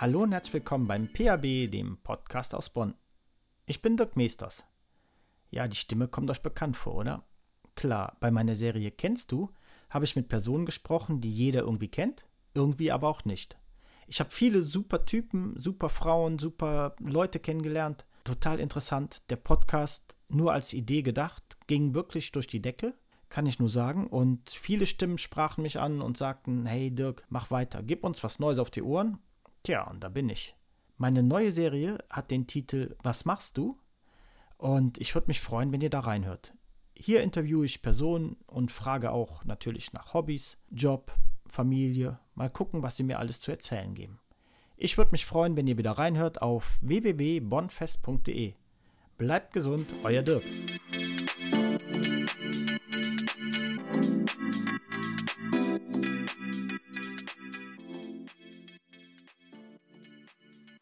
Hallo und herzlich willkommen beim PAB, dem Podcast aus Bonn. Ich bin Dirk Meesters. Ja, die Stimme kommt euch bekannt vor, oder? Klar, bei meiner Serie Kennst du habe ich mit Personen gesprochen, die jeder irgendwie kennt, irgendwie aber auch nicht. Ich habe viele super Typen, super Frauen, super Leute kennengelernt. Total interessant. Der Podcast, nur als Idee gedacht, ging wirklich durch die Decke, kann ich nur sagen. Und viele Stimmen sprachen mich an und sagten, hey Dirk, mach weiter, gib uns was Neues auf die Ohren. Tja, und da bin ich. Meine neue Serie hat den Titel Was machst du? Und ich würde mich freuen, wenn ihr da reinhört. Hier interviewe ich Personen und frage auch natürlich nach Hobbys, Job, Familie. Mal gucken, was sie mir alles zu erzählen geben. Ich würde mich freuen, wenn ihr wieder reinhört auf www.bonfest.de. Bleibt gesund, euer Dirk.